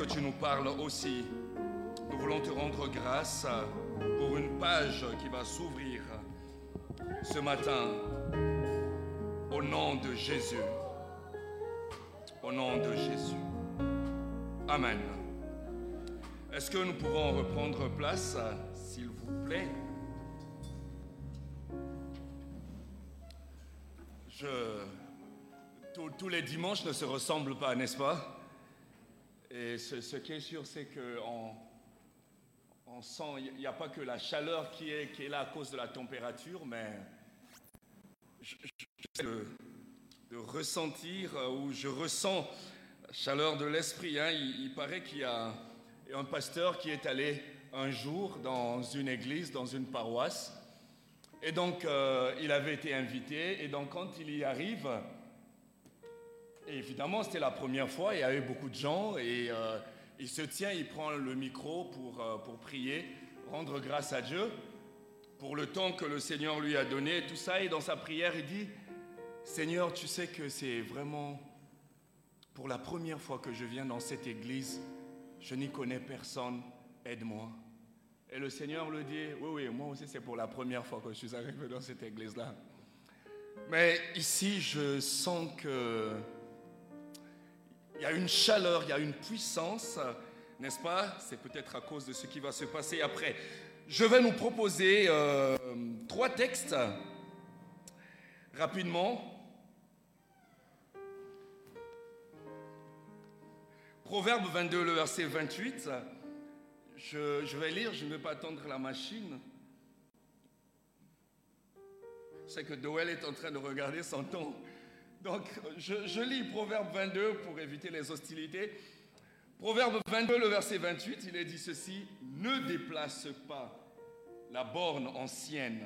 que tu nous parles aussi. Nous voulons te rendre grâce pour une page qui va s'ouvrir ce matin au nom de Jésus. Au nom de Jésus. Amen. Est-ce que nous pouvons reprendre place, s'il vous plaît? Je... Tous, tous les dimanches ne se ressemblent pas, n'est-ce pas? Et ce, qui est sûr, c'est qu'on on sent, il n'y a pas que la chaleur qui est, là à cause de la température, mais je, je- de, ressentir, euh, ou je ressens la chaleur de l'esprit. hein. Il, il paraît qu'il y a un pasteur qui est allé un jour dans une église, dans une paroisse, et donc euh, il avait été invité, et donc quand il y arrive, évidemment, c'était la première fois, il y avait beaucoup de gens et euh, il se tient, il prend le micro pour, euh, pour prier, rendre grâce à Dieu pour le temps que le Seigneur lui a donné, tout ça. Et dans sa prière, il dit, Seigneur, tu sais que c'est vraiment pour la première fois que je viens dans cette église, je n'y connais personne, aide-moi. Et le Seigneur le dit, oui, oui, moi aussi c'est pour la première fois que je suis arrivé dans cette église-là. Mais ici, je sens que il y a une chaleur, il y a une puissance, n'est-ce pas? C'est peut-être à cause de ce qui va se passer après. Je vais nous proposer euh, trois textes rapidement. Proverbe 22, le verset 28. Je, vais lire, je ne vais pas attendre la machine. Sais que Doel est en train de regarder son temps. Donc, je, lis Proverbe 22 pour éviter les hostilités. Proverbe 22, le verset 28, il est dit ceci, ne déplace pas la borne ancienne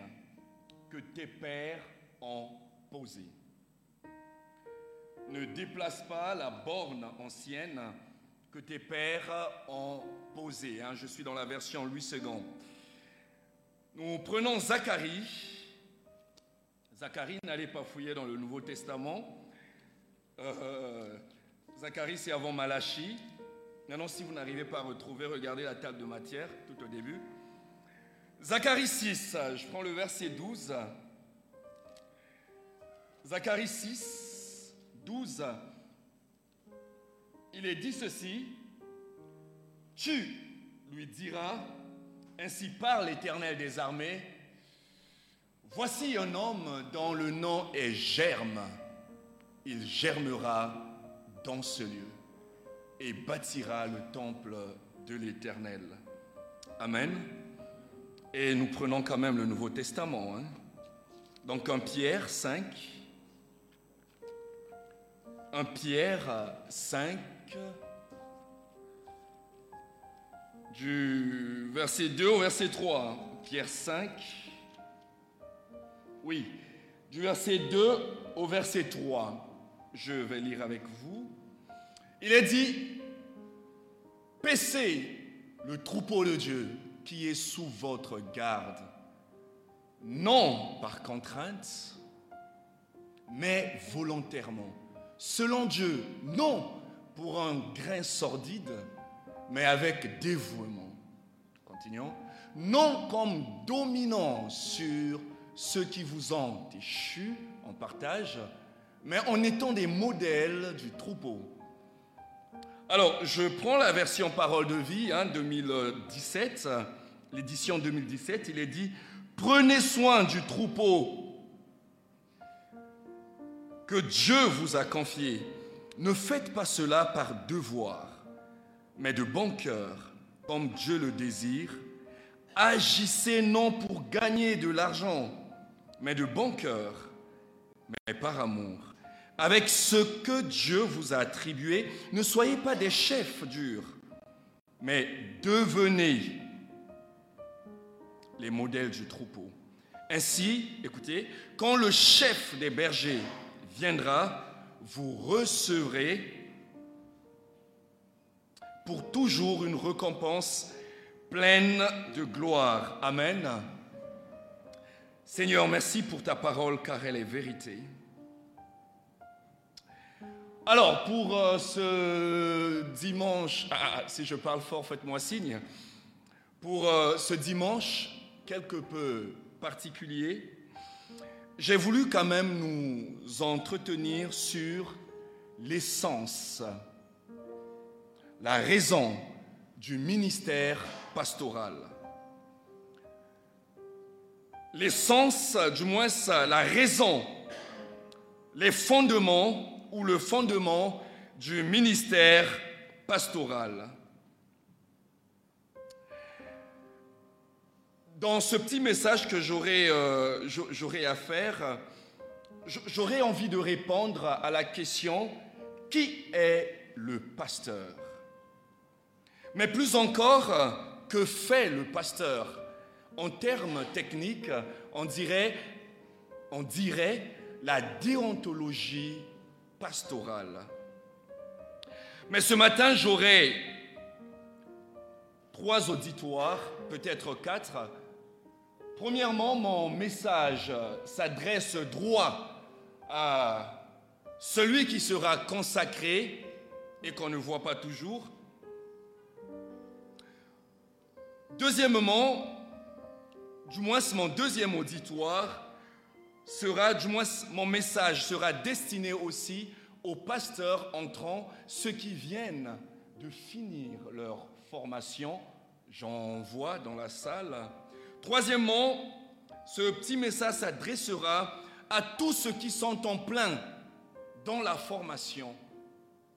que tes pères ont posée. Ne déplace pas la borne ancienne que tes pères ont posée. Hein, je suis dans la version Louis II. Nous prenons Zacharie. Zacharie n'allait pas fouiller dans le Nouveau Testament. Euh, Zacharie, c'est avant Malachie. Maintenant, si vous n'arrivez pas à retrouver, regardez la table de matière tout au début. Zacharie 6, je prends le verset 12. Zacharie 6, 12. Il est dit ceci, tu lui diras, ainsi parle l'Éternel des armées, voici un homme dont le nom est Germe, il germera dans ce lieu et bâtira le temple de l'Éternel. Amen. Et nous prenons quand même le Nouveau Testament. hein. Donc 1 Pierre 5. 1 Pierre 5. Du verset 2 au verset 3. Pierre 5. Oui. Du verset 2 au verset 3. Je vais lire avec vous. Il est dit, paissez le troupeau de Dieu qui est sous votre garde, non par contrainte, mais volontairement, selon Dieu, non pour un grain sordide, mais avec dévouement. Continuons. Non comme dominant sur ceux qui vous ont échus en partage, mais en étant des modèles du troupeau. Alors, je prends la version Parole de vie, hein, 2017, l'édition 2017, il est dit, prenez soin du troupeau que Dieu vous a confié. Ne faites pas cela par devoir, mais de bon cœur, comme Dieu le désire. Agissez non pour gagner de l'argent, mais de bon cœur, mais par amour. Avec ce que Dieu vous a attribué, ne soyez pas des chefs durs, mais devenez les modèles du troupeau. Ainsi, écoutez, quand le chef des bergers viendra, vous recevrez pour toujours une récompense pleine de gloire. Amen. Seigneur, merci pour ta parole car elle est vérité. Alors, pour euh, ce dimanche, ah, ah, si je parle fort, faites-moi signe. Pour euh, ce dimanche quelque peu particulier, j'ai voulu quand même nous entretenir sur l'essence, la raison du ministère pastoral. L'essence, du moins la raison, les fondements ou le fondement du ministère pastoral. Dans ce petit message que j'aurais euh, à faire, j'aurais envie de répondre à la question qui est le pasteur? Mais plus encore, que fait le pasteur? En termes techniques, on dirait, on dirait la déontologie pastorale. Mais ce matin, j'aurai trois auditoires, peut-être quatre. Premièrement, mon message s'adresse droit à celui qui sera consacré et qu'on ne voit pas toujours. Deuxièmement, du moins mon deuxième auditoire sera, du moins mon message sera destiné aussi aux pasteurs entrants, ceux qui viennent de finir leur formation. J'en vois dans la salle. Troisièmement, ce petit message s'adressera à tous ceux qui sont en plein dans la formation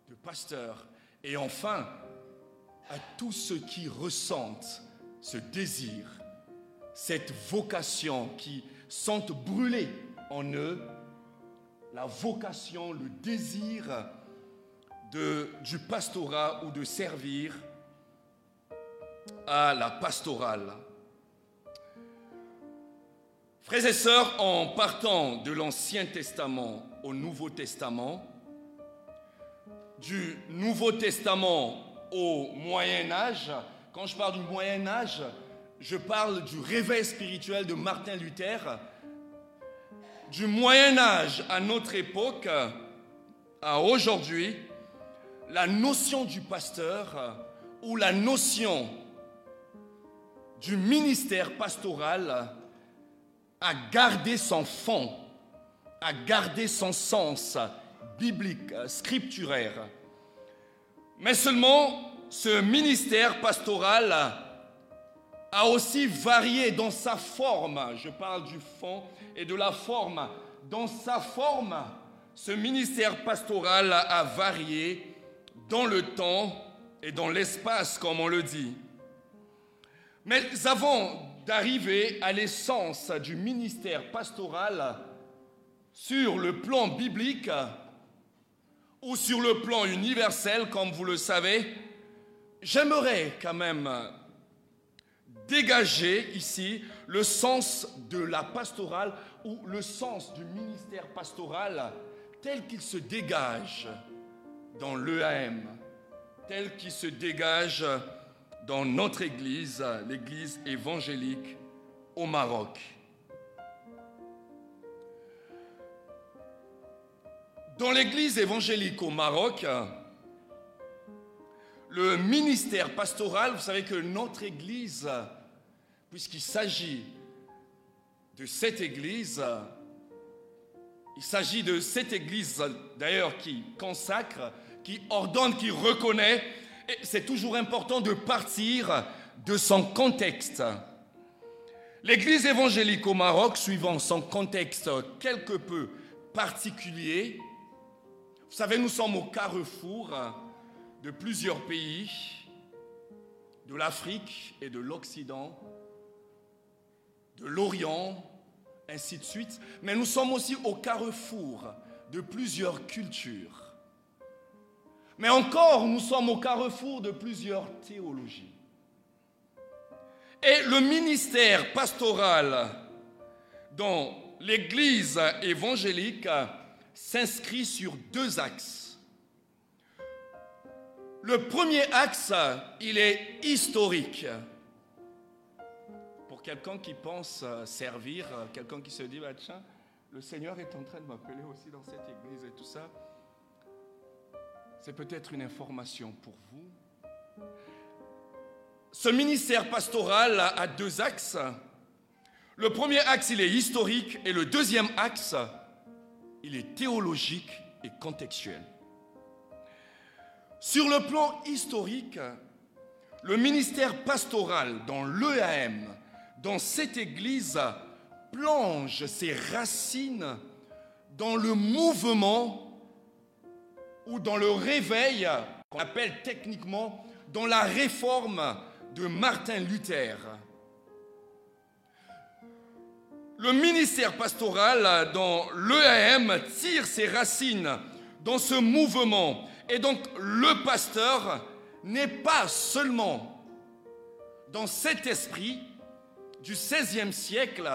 de pasteurs. Et enfin, à tous ceux qui ressentent ce désir, cette vocation qui sentent brûler en eux la vocation, le désir du pastorat ou de servir à la pastorale. Frères et sœurs, en partant de l'Ancien Testament au Nouveau Testament, du Nouveau Testament au Moyen Âge, quand je parle du Moyen Âge, je parle du réveil spirituel de Martin Luther, du Moyen Âge à notre époque, à aujourd'hui, la notion du pasteur ou la notion du ministère pastoral a gardé son fond, a gardé son sens biblique, scripturaire. Mais seulement ce ministère pastoral a aussi varié dans sa forme. Je parle du fond et de la forme. Dans sa forme, ce ministère pastoral a varié dans le temps et dans l'espace, comme on le dit. Mais avant d'arriver à l'essence du ministère pastoral sur le plan biblique ou sur le plan universel, comme vous le savez, j'aimerais quand même dégager ici le sens de la pastorale ou le sens du ministère pastoral tel qu'il se dégage dans l'EAM, tel qu'il se dégage dans notre Église, l'Église évangélique au Maroc. Dans l'Église évangélique au Maroc, le ministère pastoral, vous savez que notre Église puisqu'il s'agit de cette Église, il s'agit de cette Église d'ailleurs qui consacre, qui ordonne, qui reconnaît, et c'est toujours important de partir de son contexte. L'Église évangélique au Maroc, suivant son contexte quelque peu particulier, vous savez, nous sommes au carrefour de plusieurs pays, de l'Afrique et de l'Occident, de l'Orient, ainsi de suite. Mais nous sommes aussi au carrefour de plusieurs cultures. Mais encore, nous sommes au carrefour de plusieurs théologies. Et le ministère pastoral dans l'Église évangélique s'inscrit sur deux axes. Le premier axe, il est historique. Quelqu'un qui pense servir, quelqu'un qui se dit, bah, tiens, le Seigneur est en train de m'appeler aussi dans cette église et tout ça, c'est peut-être une information pour vous. Ce ministère pastoral a deux axes. Le premier axe, il est historique et le deuxième axe, il est théologique et contextuel. Sur le plan historique, le ministère pastoral dans l'EAM, dans cette église, plonge ses racines dans le mouvement ou dans le réveil qu'on appelle techniquement dans la réforme de Martin Luther. Le ministère pastoral dans l'EAM tire ses racines dans ce mouvement. Et donc le pasteur n'est pas seulement dans cet esprit du XVIe siècle,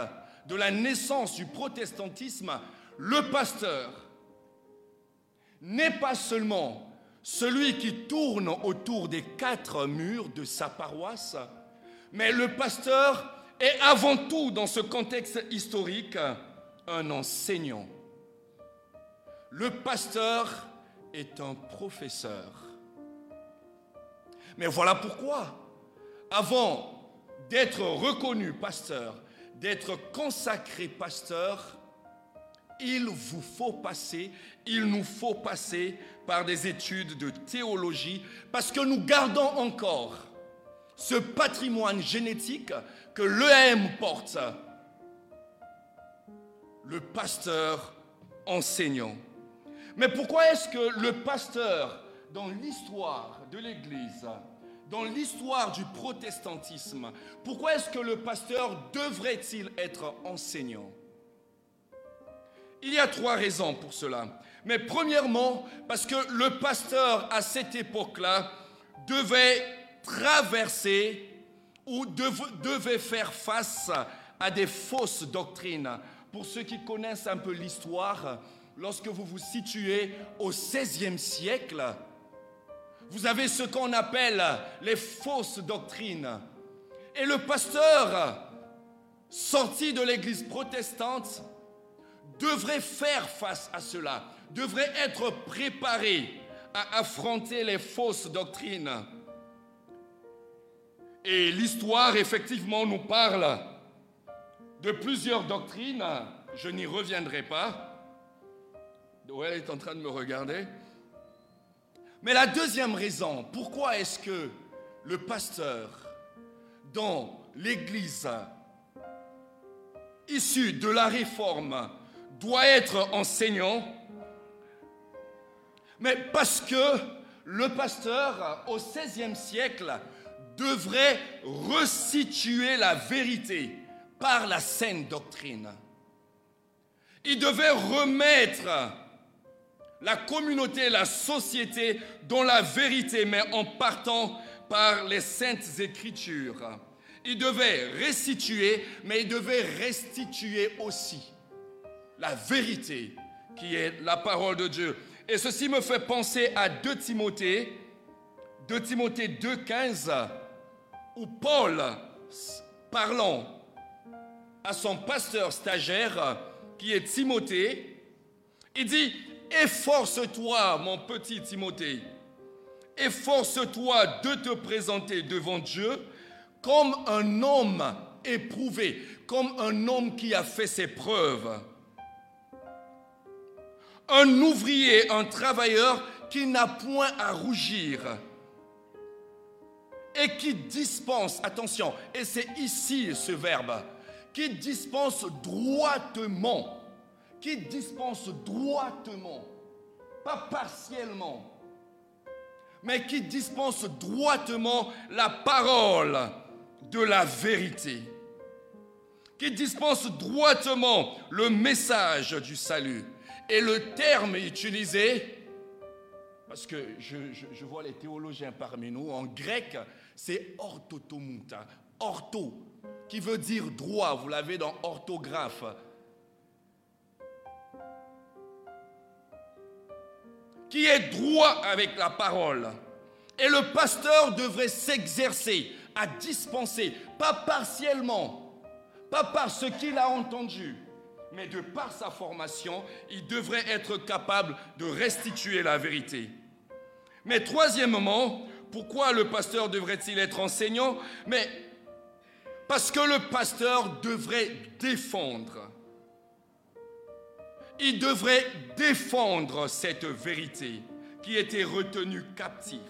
de la naissance du protestantisme, le pasteur n'est pas seulement celui qui tourne autour des quatre murs de sa paroisse, mais le pasteur et avant tout, dans ce contexte historique, un enseignant. Le pasteur est un professeur. Mais voilà pourquoi, avant d'être reconnu pasteur, d'être consacré pasteur, il vous faut passer, il nous faut passer par des études de théologie, parce que nous gardons encore ce patrimoine génétique que l'EM porte, le pasteur enseignant. Mais pourquoi est-ce que le pasteur, dans l'histoire de l'Église, dans l'histoire du protestantisme, pourquoi est-ce que le pasteur devrait-il être enseignant? Il y a trois raisons pour cela. Mais premièrement, parce que le pasteur à cette époque-là devait traverser ou devait faire face à des fausses doctrines. Pour ceux qui connaissent un peu l'histoire, lorsque vous vous situez au XVIe siècle, vous avez ce qu'on appelle les fausses doctrines. Et le pasteur, sorti de l'église protestante, devrait faire face à cela, devrait être préparé à affronter les fausses doctrines. Et l'histoire, effectivement, nous parle de plusieurs doctrines. Je n'y reviendrai pas. elle est en train de me regarder. Mais la deuxième raison, pourquoi est-ce que le pasteur dans l'Église issu de la réforme doit être enseignant? Mais parce que le pasteur au XVIe siècle devrait resituer la vérité par la saine doctrine. Il devait remettre la communauté, la société dans la vérité, mais en partant par les saintes écritures. Il devait restituer, mais il devait restituer aussi la vérité qui est la parole de Dieu. Et ceci me fait penser à 2 Timothée, 2 Timothée 2,15 où Paul, parlant à son pasteur stagiaire, qui est Timothée, il dit, efforce-toi, mon petit Timothée, efforce-toi de te présenter devant Dieu comme un homme éprouvé, comme un homme qui a fait ses preuves. Un ouvrier, un travailleur qui n'a point à rougir et qui dispense, attention, et c'est ici ce verbe, qui dispense droitement, qui dispense droitement, pas partiellement, mais qui dispense droitement la parole de la vérité, qui dispense droitement le message du salut. Et le terme utilisé, parce que je, vois les théologiens parmi nous, en grec, c'est orthotomuta. ortho, qui veut dire droit. Vous l'avez dans orthographe. Qui est droit avec la parole. Et le pasteur devrait s'exercer à dispenser, pas partiellement, pas par ce qu'il a entendu, mais de par sa formation, il devrait être capable de restituer la vérité. Mais troisièmement, pourquoi le pasteur devrait-il être enseignant? Mais parce que le pasteur devrait défendre. Il devrait défendre cette vérité qui était retenue captive.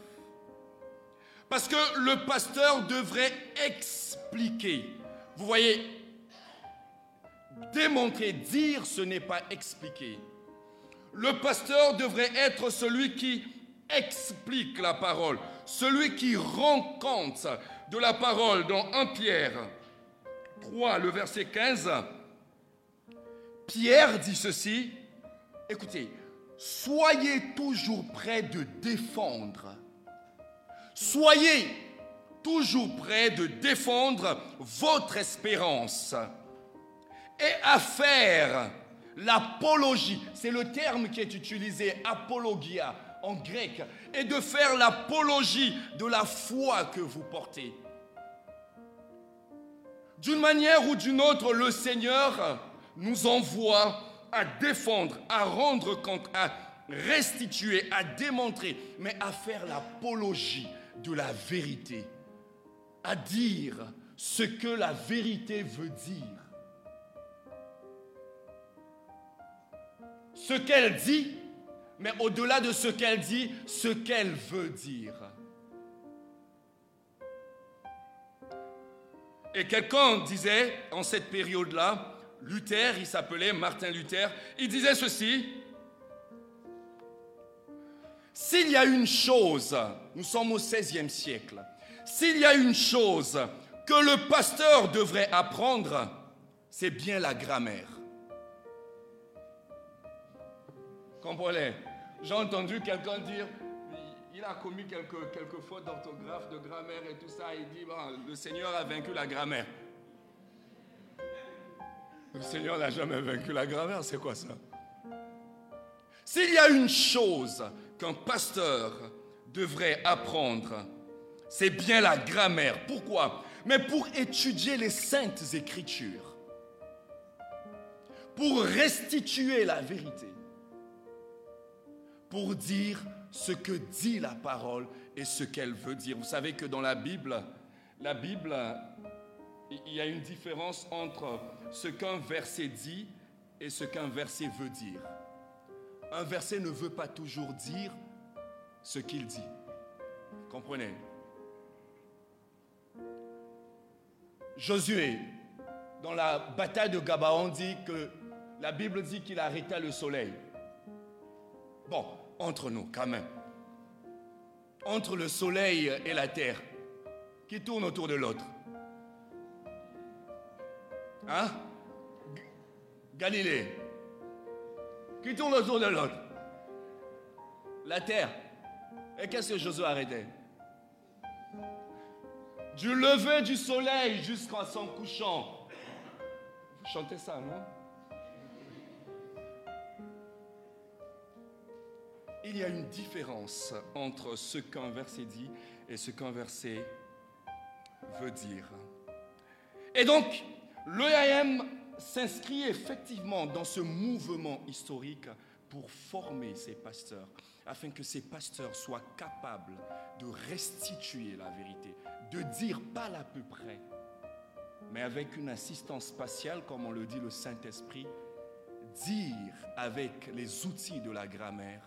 Parce que le pasteur devrait expliquer. Vous voyez, démontrer, dire, ce n'est pas expliquer. Le pasteur devrait être celui qui explique la parole, celui qui rend compte de la parole dans 1 Pierre 3, le verset 15. Pierre dit ceci, écoutez, soyez toujours prêts de défendre, soyez toujours prêts de défendre votre espérance et à faire l'apologie. C'est le terme qui est utilisé, apologia, en grec, et de faire l'apologie de la foi que vous portez. D'une manière ou d'une autre, le Seigneur nous envoie à défendre, à rendre compte, à restituer, à démontrer, mais à faire l'apologie de la vérité, à dire ce que la vérité veut dire. Ce qu'elle dit, mais au-delà de ce qu'elle dit, ce qu'elle veut dire. Et quelqu'un disait, en cette période-là, Luther, il s'appelait Martin Luther, il disait ceci, s'il y a une chose, nous sommes au XVIe siècle, s'il y a une chose que le pasteur devrait apprendre, c'est bien la grammaire. Comprenez? J'ai entendu quelqu'un dire, il a commis quelques, quelques fautes d'orthographe, de grammaire et tout ça. Il dit, le Seigneur a vaincu la grammaire. Le Seigneur n'a jamais vaincu la grammaire, c'est quoi ça? S'il y a une chose qu'un pasteur devrait apprendre, c'est bien la grammaire. Pourquoi? Mais pour étudier les saintes écritures, pour restituer la vérité pour dire ce que dit la parole et ce qu'elle veut dire. Vous savez que dans la Bible, la Bible, il y a une différence entre ce qu'un verset dit et ce qu'un verset veut dire. Un verset ne veut pas toujours dire ce qu'il dit. Comprenez? Josué, dans la bataille de Gabaon, dit que la Bible dit qu'il arrêta le soleil. Bon, entre nous quand même. Entre le soleil et la terre, qui tourne autour de l'autre? Hein? Galilée, qui tourne autour de l'autre. La terre. Et qu'est-ce que Josué arrêtait Du lever du soleil jusqu'à son couchant. Vous chantez ça, non? Il y a une différence entre ce qu'un verset dit et ce qu'un verset veut dire. Et donc, l'EAM s'inscrit effectivement dans ce mouvement historique pour former ces pasteurs, afin que ces pasteurs soient capables de restituer la vérité, de dire pas à peu près, mais avec une assistance spatiale, comme on le dit le Saint-Esprit, dire avec les outils de la grammaire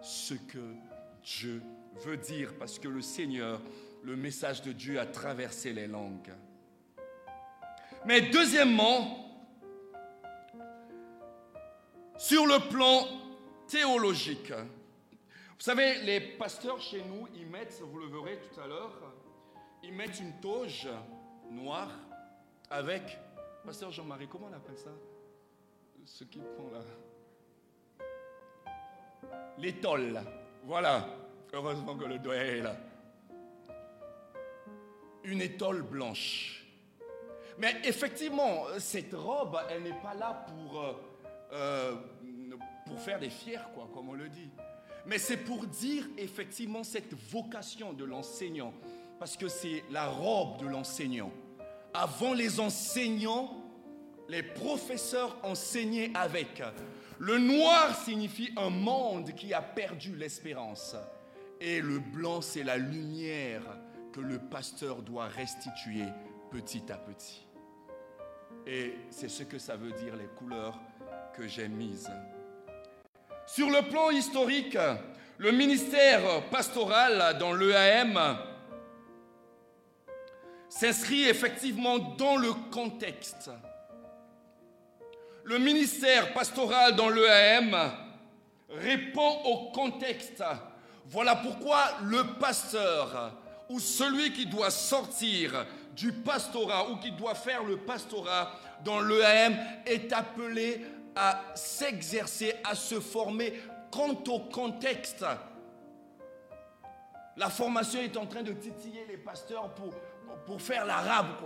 ce que Dieu veut dire, parce que le Seigneur, le message de Dieu a traversé les langues. Mais deuxièmement, sur le plan théologique, vous savez, les pasteurs chez nous, ils mettent, vous le verrez tout à l'heure, ils mettent une toge noire avec, pasteur Jean-Marie, comment on appelle ça? Ce qui prend là l'étole. Voilà. Heureusement que le doigt est là. une étole blanche. Mais effectivement, cette robe, elle n'est pas là pour, euh, euh, pour faire des fiers, quoi, comme on le dit. Mais c'est pour dire effectivement cette vocation de l'enseignant, parce que c'est la robe de l'enseignant. Avant les enseignants, les professeurs enseignaient avec. Le noir signifie un monde qui a perdu l'espérance. Et le blanc, c'est la lumière que le pasteur doit restituer petit à petit. Et c'est ce que ça veut dire les couleurs que j'ai mises. Sur le plan historique, le ministère pastoral dans l'EAM s'inscrit effectivement dans le contexte. Le ministère pastoral dans l'EAM répond au contexte. Voilà pourquoi le pasteur ou celui qui doit sortir du pastorat ou qui doit faire le pastorat dans l'EAM est appelé à s'exercer, à se former quant au contexte. La formation est en train de titiller les pasteurs pour, faire l'arabe.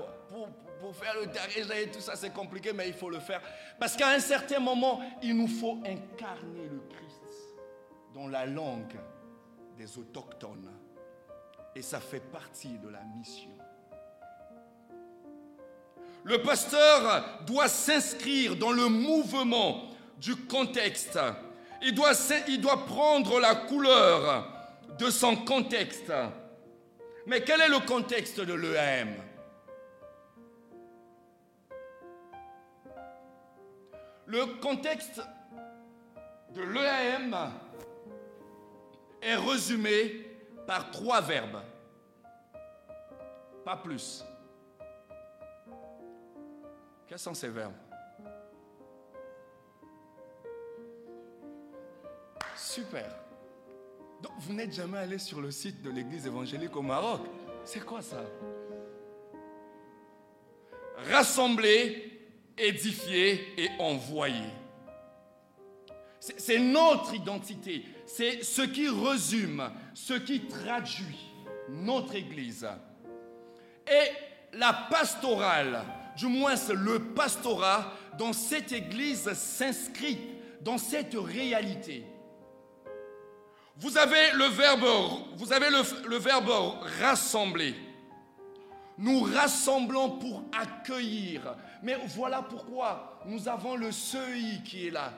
Pour, faire le darija et tout ça, c'est compliqué, mais il faut le faire. Parce qu'à un certain moment, il nous faut incarner le Christ dans la langue des autochtones. Et ça fait partie de la mission. Le pasteur doit s'inscrire dans le mouvement du contexte. Il doit, prendre la couleur de son contexte. Mais quel est le contexte de l'EAM Le contexte de l'EAM est résumé par trois verbes, pas plus. Quels sont ces verbes? Super. Donc, vous n'êtes jamais allé sur le site de l'église évangélique au Maroc. C'est quoi ça? Rassembler, édifier et envoyer. C'est notre identité. C'est ce qui résume, ce qui traduit notre église. Et la pastorale, du moins le pastorat dans cette église s'inscrit dans cette réalité. Vous avez le verbe, vous avez le, verbe rassembler. Nous rassemblons pour accueillir. Mais voilà pourquoi nous avons le seuil qui est là,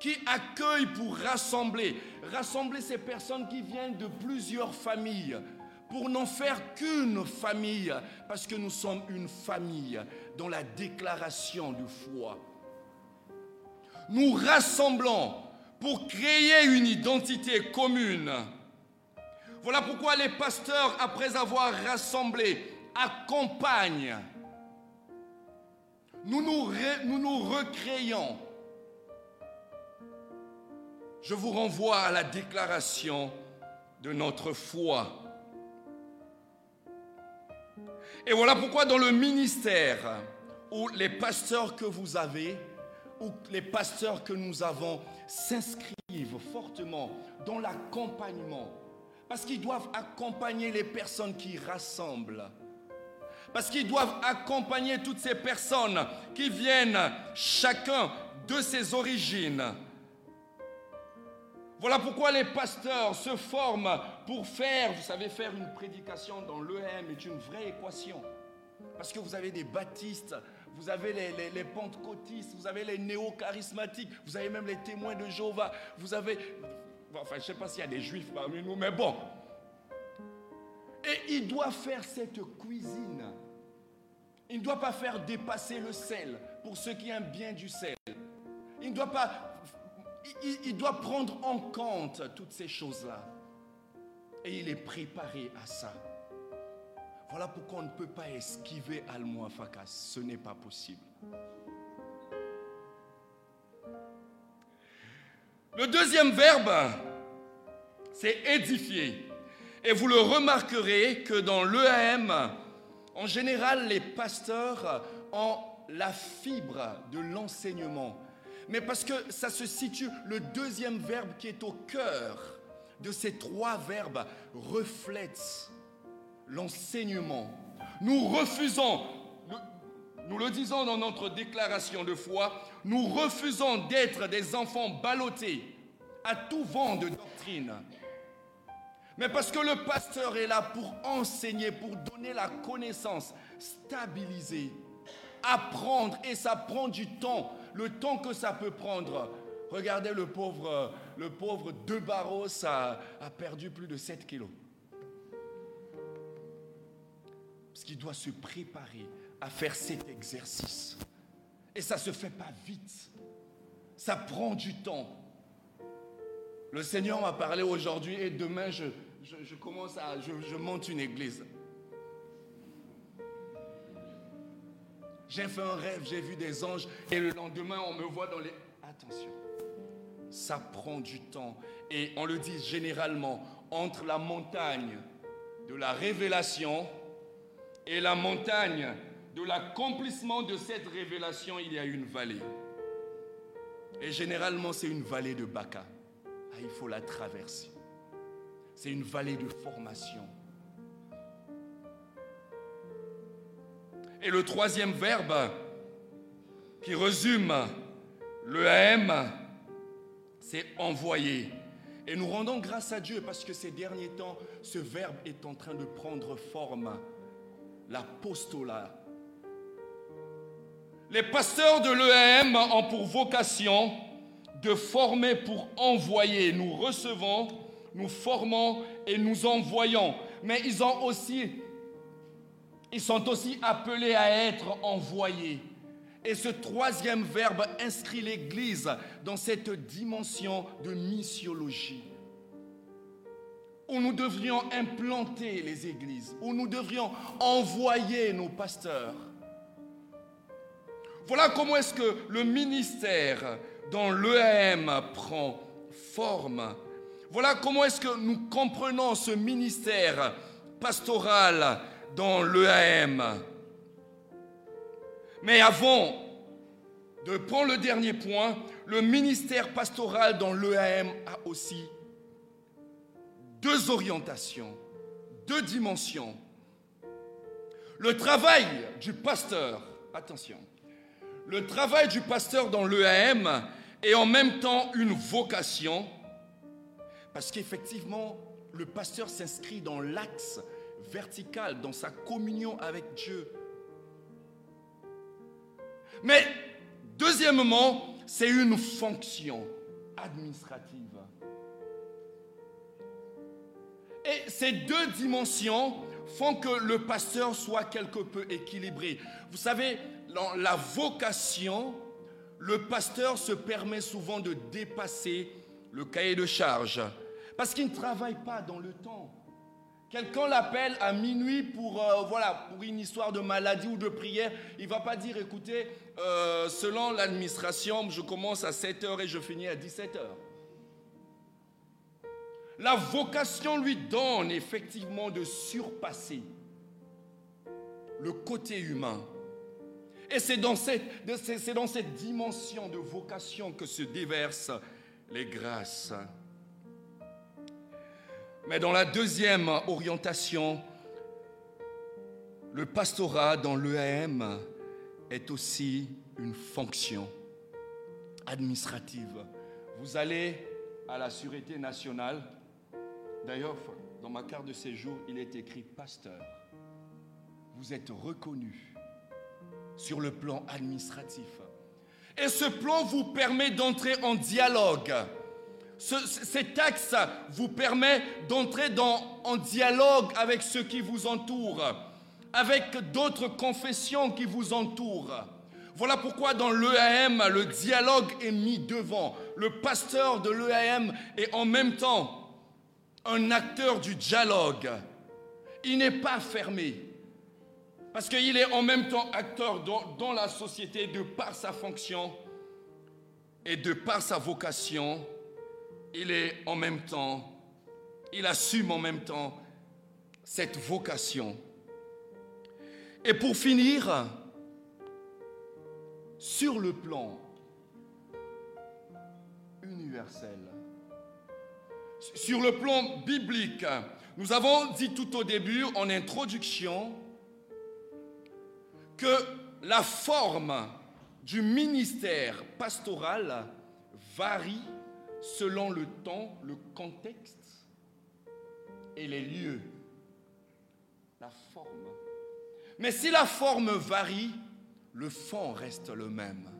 qui accueille pour rassembler. Rassembler ces personnes qui viennent de plusieurs familles, pour n'en faire qu'une famille, parce que nous sommes une famille dans la déclaration de foi. Nous rassemblons pour créer une identité commune. Voilà pourquoi les pasteurs, après avoir rassemblé, accompagnent. Nous, nous, nous recréons. Je vous renvoie à la déclaration de notre foi. Et voilà pourquoi dans le ministère, où les pasteurs que vous avez, ou les pasteurs que nous avons, s'inscrivent fortement dans l'accompagnement. Parce qu'ils doivent accompagner les personnes qui rassemblent. Parce qu'ils doivent accompagner toutes ces personnes qui viennent chacun de ses origines. Voilà pourquoi les pasteurs se forment pour faire, vous savez, faire une prédication dans l'EM est une vraie équation. Parce que vous avez des baptistes, vous avez les, pentecôtistes, vous avez les néo-charismatiques, vous avez même les témoins de Jéhovah, vous avez... Enfin, je ne sais pas s'il y a des juifs parmi nous, mais bon. Et il doit faire cette cuisine. Il ne doit pas faire dépasser le sel pour ceux qui aiment bien du sel. Il ne doit pas... il doit prendre en compte toutes ces choses-là. Et il est préparé à ça. Voilà pourquoi on ne peut pas esquiver Al-Muafakas. Ce n'est pas possible. Le deuxième verbe, c'est édifier. Et vous le remarquerez que dans l'EAM, en général, les pasteurs ont la fibre de l'enseignement. Mais parce que ça se situe, le deuxième verbe qui est au cœur de ces trois verbes reflète l'enseignement. Nous refusons, nous le disons dans notre déclaration de foi, nous refusons d'être des enfants ballottés à tout vent de doctrine. Mais parce que le pasteur est là pour enseigner, pour donner la connaissance, stabiliser, apprendre, et ça prend du temps, le temps que ça peut prendre. Regardez le pauvre, le pauvre De Barros a, a perdu plus de 7 kilos. Parce qu'il doit se préparer à faire cet exercice. Et ça ne se fait pas vite. Ça prend du temps. Le Seigneur m'a parlé aujourd'hui et demain je, commence à, je monte une église. J'ai fait un rêve, j'ai vu des anges et le lendemain on me voit dans les... Attention, ça prend du temps. Et on le dit généralement, entre la montagne de la révélation et la montagne de l'accomplissement de cette révélation, il y a une vallée. Et généralement, c'est une vallée de Baka. Ah, il faut la traverser. C'est une vallée de formation. Et le troisième verbe qui résume le AM, c'est envoyer. Et nous rendons grâce à Dieu parce que ces derniers temps, ce verbe est en train de prendre forme. L'apostolat. Les pasteurs de l'EAM ont pour vocation de former pour envoyer. Nous recevons, nous formons et nous envoyons. Mais ils ont aussi, ils sont aussi appelés à être envoyés. Et ce troisième verbe inscrit l'Église dans cette dimension de missiologie, où nous devrions implanter les églises, où nous devrions envoyer nos pasteurs. Voilà comment est-ce que le ministère dans l'EAM prend forme. Voilà comment est-ce que nous comprenons ce ministère pastoral dans l'EAM. Mais avant de prendre le dernier point, le ministère pastoral dans l'EAM a aussi deux orientations, deux dimensions. Le travail du pasteur, attention, le travail du pasteur dans l'EAM est en même temps une vocation, parce qu'effectivement, le pasteur s'inscrit dans l'axe vertical, dans sa communion avec Dieu. Mais deuxièmement, c'est une fonction administrative. Et ces deux dimensions font que le pasteur soit quelque peu équilibré. Vous savez, dans la vocation, le pasteur se permet souvent de dépasser le cahier de charge parce qu'il ne travaille pas dans le temps. Quelqu'un l'appelle à minuit pour, euh, voilà, pour une histoire de maladie ou de prière. Il ne va pas dire, écoutez, euh, selon l'administration, je commence à 7 h et je finis à 17 h La vocation lui donne effectivement de surpasser le côté humain et c'est dans, cette, c'est dans cette dimension de vocation que se déversent les grâces. Mais dans la deuxième orientation, le pastorat dans l'EAM est aussi une fonction administrative. Vous allez à la Sûreté nationale. D'ailleurs, dans ma carte de séjour, il est écrit pasteur. Vous êtes reconnu sur le plan administratif. Et ce plan vous permet d'entrer en dialogue. Cet axe vous permet d'entrer en dialogue avec ceux qui vous entourent, avec d'autres confessions qui vous entourent. Voilà pourquoi dans l'EAM, le dialogue est mis devant. Le pasteur de l'EAM est en même temps un acteur du dialogue. Il n'est pas fermé. Parce qu'il est en même temps acteur dans, la société de par sa fonction et de par sa vocation. Il est en même temps, il assume en même temps cette vocation. Et pour finir, sur le plan universel, sur le plan biblique, nous avons dit tout au début, en introduction, que la forme du ministère pastoral varie selon le temps, le contexte et les lieux. La forme. Mais si la forme varie, le fond reste le même.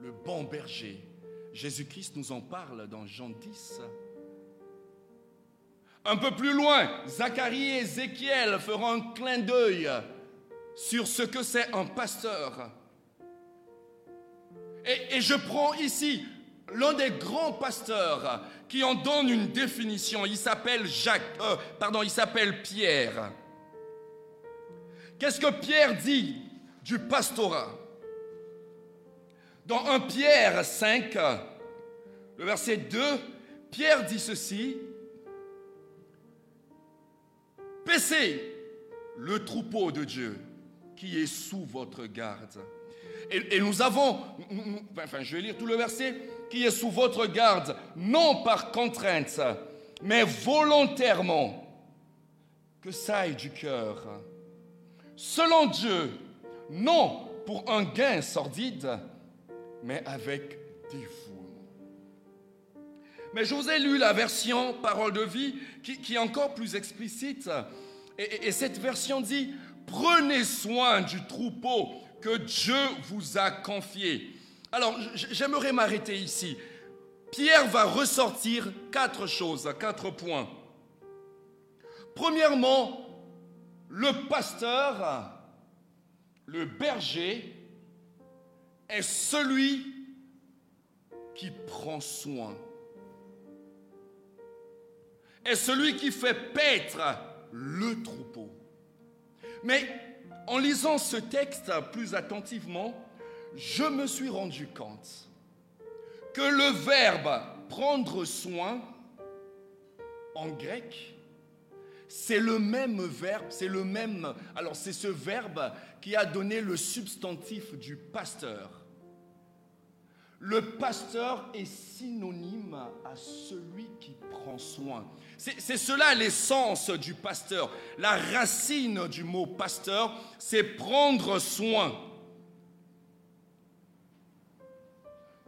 Le bon berger. Jésus-Christ nous en parle dans Jean 10. Un peu plus loin, Zacharie et Ézéchiel feront un clin d'œil sur ce que c'est un pasteur. Et, je prends ici l'un des grands pasteurs qui en donne une définition. Il s'appelle Jacques, euh, pardon, il s'appelle Pierre. Qu'est-ce que Pierre dit du pastorat? Dans 1 Pierre 5, le verset 2, Pierre dit ceci Paissez le troupeau de Dieu qui est sous votre garde. Et, nous avons, enfin je vais lire tout le verset, qui est sous votre garde, non par contrainte, mais volontairement, que ça aille du cœur. Selon Dieu, non pour un gain sordide, mais avec dévouement. Mais je vous ai lu la version Parole de vie qui, est encore plus explicite. Et, et cette version dit, prenez soin du troupeau que Dieu vous a confié. Alors, j'aimerais m'arrêter ici. Pierre va ressortir quatre choses, quatre points. Premièrement, le pasteur, le berger, est celui qui prend soin est celui qui fait paître le troupeau. Mais en lisant ce texte plus attentivement, je me suis rendu compte que le verbe prendre soin en grec, c'est le même verbe, c'est le même. Alors c'est ce verbe qui a donné le substantif du pasteur. Le pasteur est synonyme à celui qui prend soin. C'est cela l'essence du pasteur. La racine du mot pasteur, c'est prendre soin.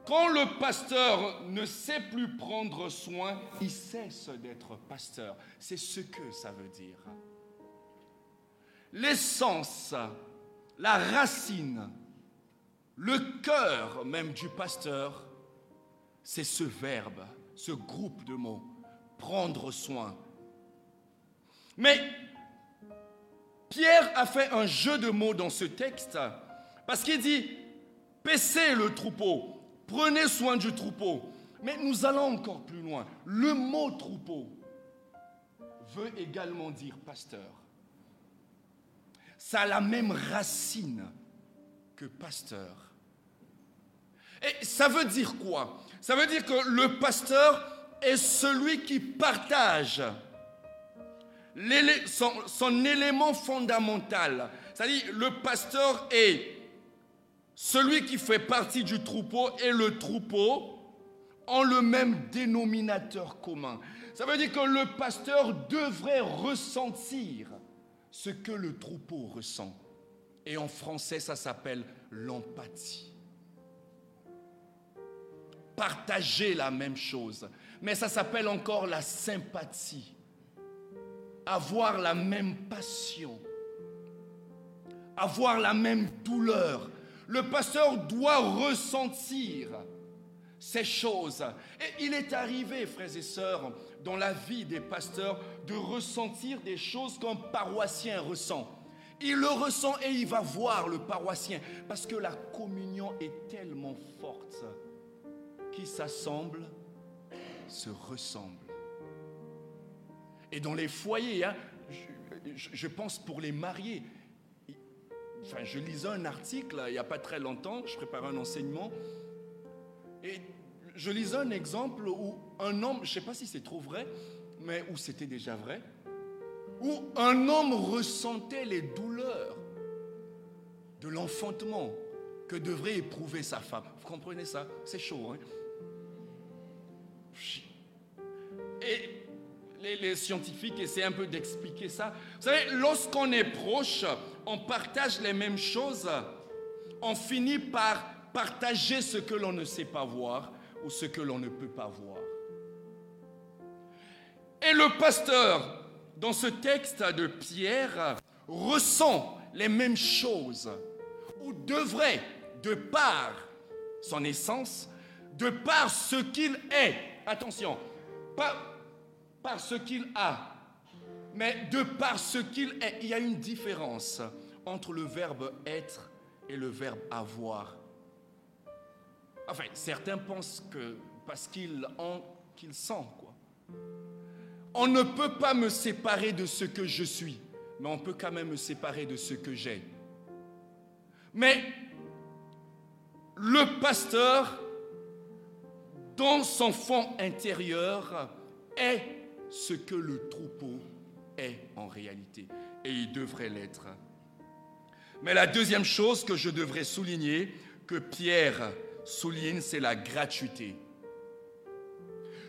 Quand le pasteur ne sait plus prendre soin, il cesse d'être pasteur. C'est ce que ça veut dire. L'essence, la racine, le cœur même du pasteur, c'est ce verbe, ce groupe de mots, prendre soin. Mais Pierre a fait un jeu de mots dans ce texte parce qu'il dit, paissez le troupeau, prenez soin du troupeau. Mais nous allons encore plus loin. Le mot troupeau veut également dire pasteur. Ça a la même racine que pasteur. Et ça veut dire quoi? Ça veut dire que le pasteur est celui qui partage son, élément fondamental. C'est-à-dire, le pasteur est celui qui fait partie du troupeau et le troupeau ont le même dénominateur commun. Ça veut dire que le pasteur devrait ressentir ce que le troupeau ressent. Et en français, ça s'appelle l'empathie partager la même chose. Mais ça s'appelle encore la sympathie. Avoir la même passion. Avoir la même douleur. Le pasteur doit ressentir ces choses. Et il est arrivé, frères et sœurs, dans la vie des pasteurs, de ressentir des choses qu'un paroissien ressent. Il le ressent et il va voir le paroissien parce que la communion est tellement forte qui s'assemblent se ressemblent. Et dans les foyers, hein, je, pense pour les mariés, enfin, je lisais un article il n'y a pas très longtemps, je préparais un enseignement, et je lisais un exemple où un homme, je ne sais pas si c'est trop vrai, mais où c'était déjà vrai, où un homme ressentait les douleurs de l'enfantement que devrait éprouver sa femme. Vous comprenez ça? C'est chaud, hein? Et les, scientifiques essaient un peu d'expliquer ça. Vous savez, lorsqu'on est proche, on partage les mêmes choses, on finit par partager ce que l'on ne sait pas voir ou ce que l'on ne peut pas voir. Et le pasteur, dans ce texte de Pierre, ressent les mêmes choses, ou devrait, de par son essence, de par ce qu'il est, attention, pas par ce qu'il a, mais de par ce qu'il est. Il y a une différence entre le verbe être et le verbe avoir. Enfin, certains pensent que parce qu'ils qu'ils sentent, quoi. On ne peut pas me séparer de ce que je suis, mais on peut quand même me séparer de ce que j'ai. Mais le pasteur, dans son fond intérieur, est ce que le troupeau est en réalité. Et il devrait l'être. Mais la deuxième chose que je devrais souligner, que Pierre souligne, c'est la gratuité.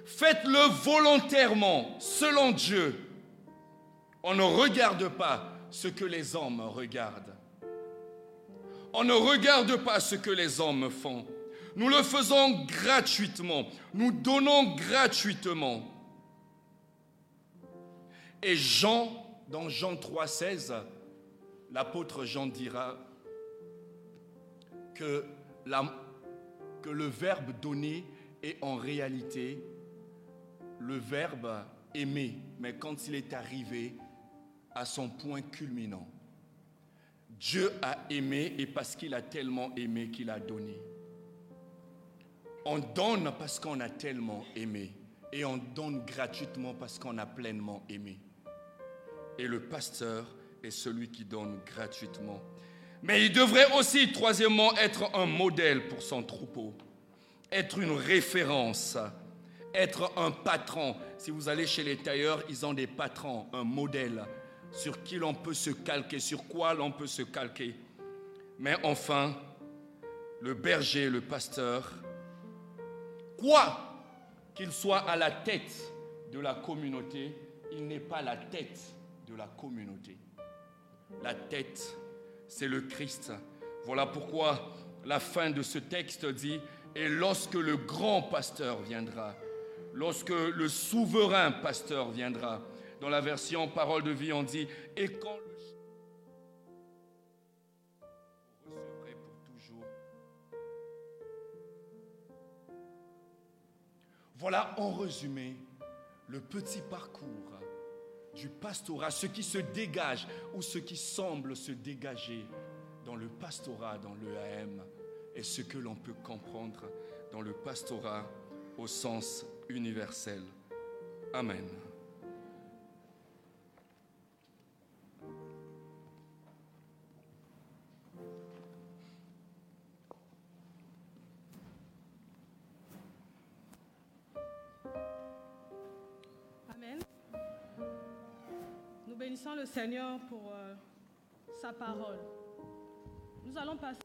Faites-le volontairement, selon Dieu. On ne regarde pas ce que les hommes regardent. On ne regarde pas ce que les hommes font. Nous le faisons gratuitement. Nous donnons gratuitement. Et Jean, dans Jean 3,16, l'apôtre Jean dira que, le verbe donner est en réalité le verbe aimer, mais quand il est arrivé à son point culminant. Dieu a aimé et parce qu'il a tellement aimé qu'il a donné. On donne parce qu'on a tellement aimé et on donne gratuitement parce qu'on a pleinement aimé. Et le pasteur est celui qui donne gratuitement. Mais il devrait aussi, troisièmement, être un modèle pour son troupeau, être une référence, être un patron. Si vous allez chez les tailleurs, ils ont des patrons, un modèle sur qui l'on peut se calquer, sur quoi l'on peut se calquer. Mais enfin, le berger, le pasteur, quoi qu'il soit à la tête de la communauté, il n'est pas la tête de la communauté. La tête, c'est le Christ. Voilà pourquoi la fin de ce texte dit, et lorsque le grand pasteur viendra, lorsque le souverain pasteur viendra, dans la version Parole de vie, on dit Et quand Voilà en résumé le petit parcours du pastorat, ce qui se dégage ou ce qui semble se dégager dans le pastorat, dans l'EAM, et ce que l'on peut comprendre dans le pastorat au sens universel. Amen. Bénissons le Seigneur pour euh, sa parole. Nous allons passer.